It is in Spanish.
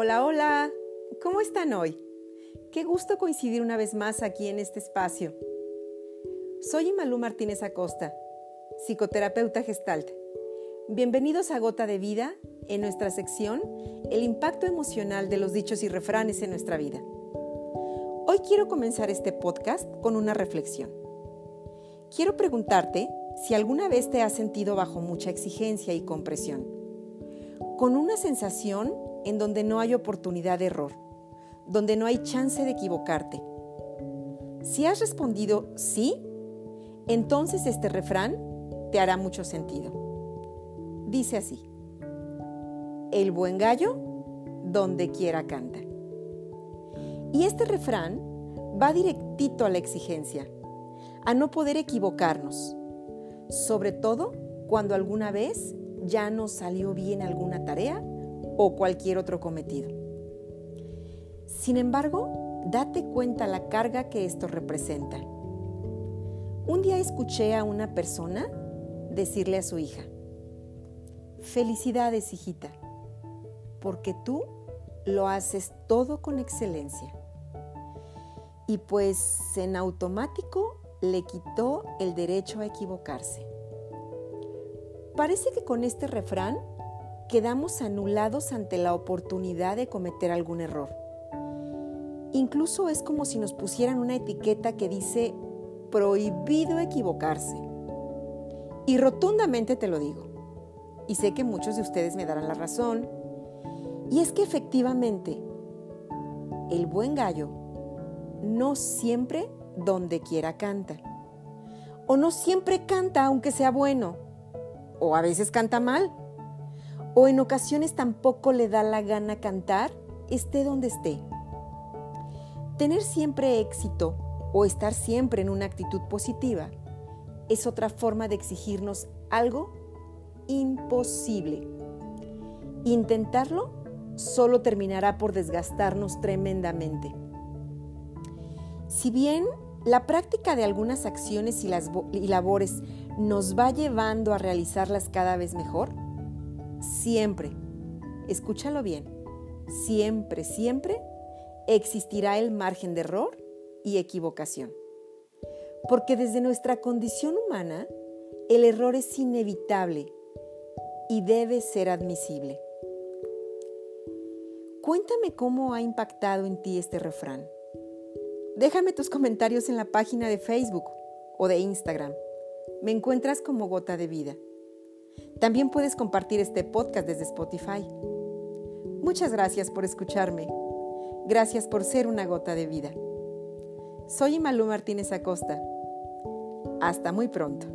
Hola, hola. ¿Cómo están hoy? Qué gusto coincidir una vez más aquí en este espacio. Soy Imalú Martínez Acosta, psicoterapeuta gestalt. Bienvenidos a Gota de Vida en nuestra sección El impacto emocional de los dichos y refranes en nuestra vida. Hoy quiero comenzar este podcast con una reflexión. Quiero preguntarte si alguna vez te has sentido bajo mucha exigencia y compresión, con una sensación en donde no hay oportunidad de error, donde no hay chance de equivocarte. Si has respondido sí, entonces este refrán te hará mucho sentido. Dice así, el buen gallo donde quiera canta. Y este refrán va directito a la exigencia, a no poder equivocarnos, sobre todo cuando alguna vez ya nos salió bien alguna tarea o cualquier otro cometido. Sin embargo, date cuenta la carga que esto representa. Un día escuché a una persona decirle a su hija, felicidades hijita, porque tú lo haces todo con excelencia. Y pues en automático le quitó el derecho a equivocarse. Parece que con este refrán quedamos anulados ante la oportunidad de cometer algún error. Incluso es como si nos pusieran una etiqueta que dice prohibido equivocarse. Y rotundamente te lo digo. Y sé que muchos de ustedes me darán la razón. Y es que efectivamente, el buen gallo no siempre donde quiera canta. O no siempre canta aunque sea bueno. O a veces canta mal o en ocasiones tampoco le da la gana cantar, esté donde esté. Tener siempre éxito o estar siempre en una actitud positiva es otra forma de exigirnos algo imposible. Intentarlo solo terminará por desgastarnos tremendamente. Si bien la práctica de algunas acciones y, las, y labores nos va llevando a realizarlas cada vez mejor, siempre, escúchalo bien, siempre, siempre existirá el margen de error y equivocación. Porque desde nuestra condición humana, el error es inevitable y debe ser admisible. Cuéntame cómo ha impactado en ti este refrán. Déjame tus comentarios en la página de Facebook o de Instagram. Me encuentras como gota de vida. También puedes compartir este podcast desde Spotify. Muchas gracias por escucharme. Gracias por ser una gota de vida. Soy Imalú Martínez Acosta. Hasta muy pronto.